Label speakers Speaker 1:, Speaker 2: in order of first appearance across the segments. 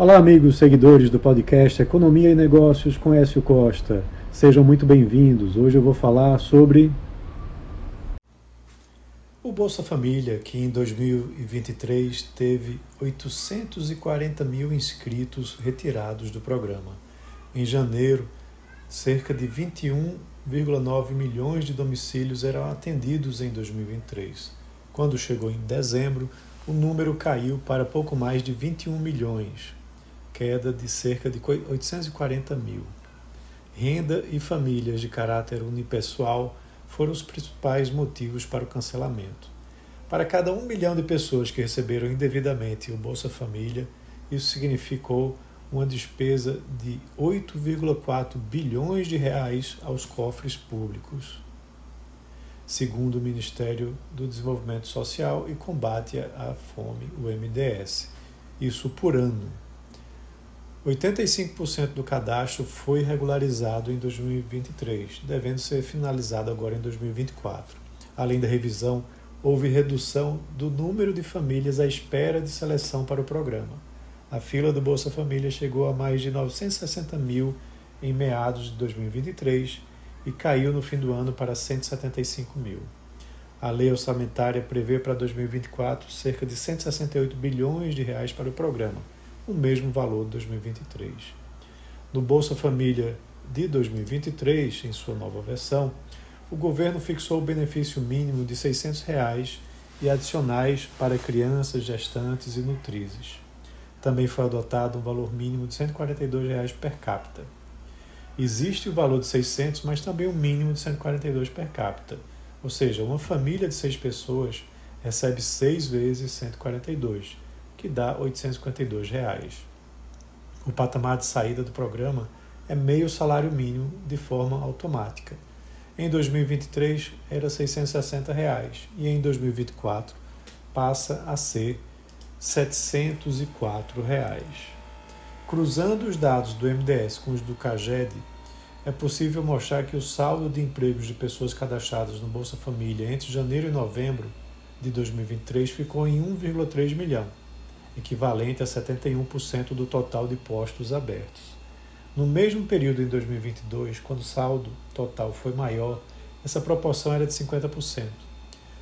Speaker 1: Olá, amigos seguidores do podcast Economia e Negócios com Écio Costa. Sejam muito bem-vindos. Hoje eu vou falar sobre o Bolsa Família, que em 2023 teve 840 mil inscritos retirados do programa. Em janeiro, cerca de 21,9 milhões de domicílios eram atendidos em 2023. Quando chegou em dezembro, o número caiu para pouco mais de 21 milhões, queda de cerca de 840 mil. Renda e famílias de caráter unipessoal foram os principais motivos para o cancelamento. Para cada um milhão de pessoas que receberam indevidamente o Bolsa Família, isso significou uma despesa de 8,4 bilhões de reais aos cofres públicos, segundo o Ministério do Desenvolvimento Social e Combate à Fome, o MDS. Isso por ano. 85% do cadastro foi regularizado em 2023, devendo ser finalizado agora em 2024. Além da revisão, houve redução do número de famílias à espera de seleção para o programa. A fila do Bolsa Família chegou a mais de 960 mil em meados de 2023 e caiu no fim do ano para 175 mil. A lei orçamentária prevê para 2024 cerca de 168 bilhões de reais para o programa o mesmo valor de 2023. No Bolsa Família de 2023, em sua nova versão, o governo fixou o benefício mínimo de 600 reais e adicionais para crianças, gestantes e nutrizes. Também foi adotado um valor mínimo de 142 reais per capita. Existe o valor de 600, mas também o um mínimo de 142 per capita. Ou seja, uma família de seis pessoas recebe seis vezes 142 que dá 852 reais. O patamar de saída do programa é meio salário mínimo de forma automática. Em 2023 era 660 reais, e em 2024 passa a ser 704 reais. Cruzando os dados do MDS com os do CAGED, é possível mostrar que o saldo de empregos de pessoas cadastradas no Bolsa Família entre janeiro e novembro de 2023 ficou em 1,3 milhão, equivalente a 71% do total de postos abertos. No mesmo período em 2022, quando o saldo total foi maior, essa proporção era de 50%.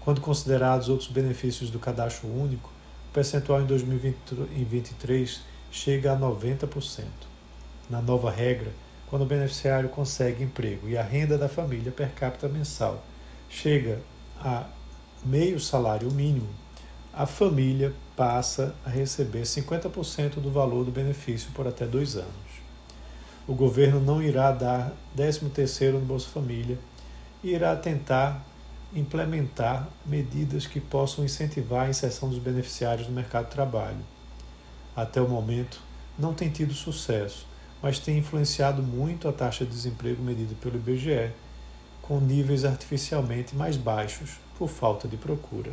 Speaker 1: Quando considerados outros benefícios do cadastro único, o percentual em 2023 chega a 90%. Na nova regra, quando o beneficiário consegue emprego e a renda da família per capita mensal chega a meio salário mínimo, a família passa a receber 50% do valor do benefício por até dois anos. O governo não irá dar 13º no Bolsa Família e irá tentar implementar medidas que possam incentivar a inserção dos beneficiários no mercado de trabalho. Até o momento, não tem tido sucesso, mas tem influenciado muito a taxa de desemprego medida pelo IBGE, com níveis artificialmente mais baixos por falta de procura.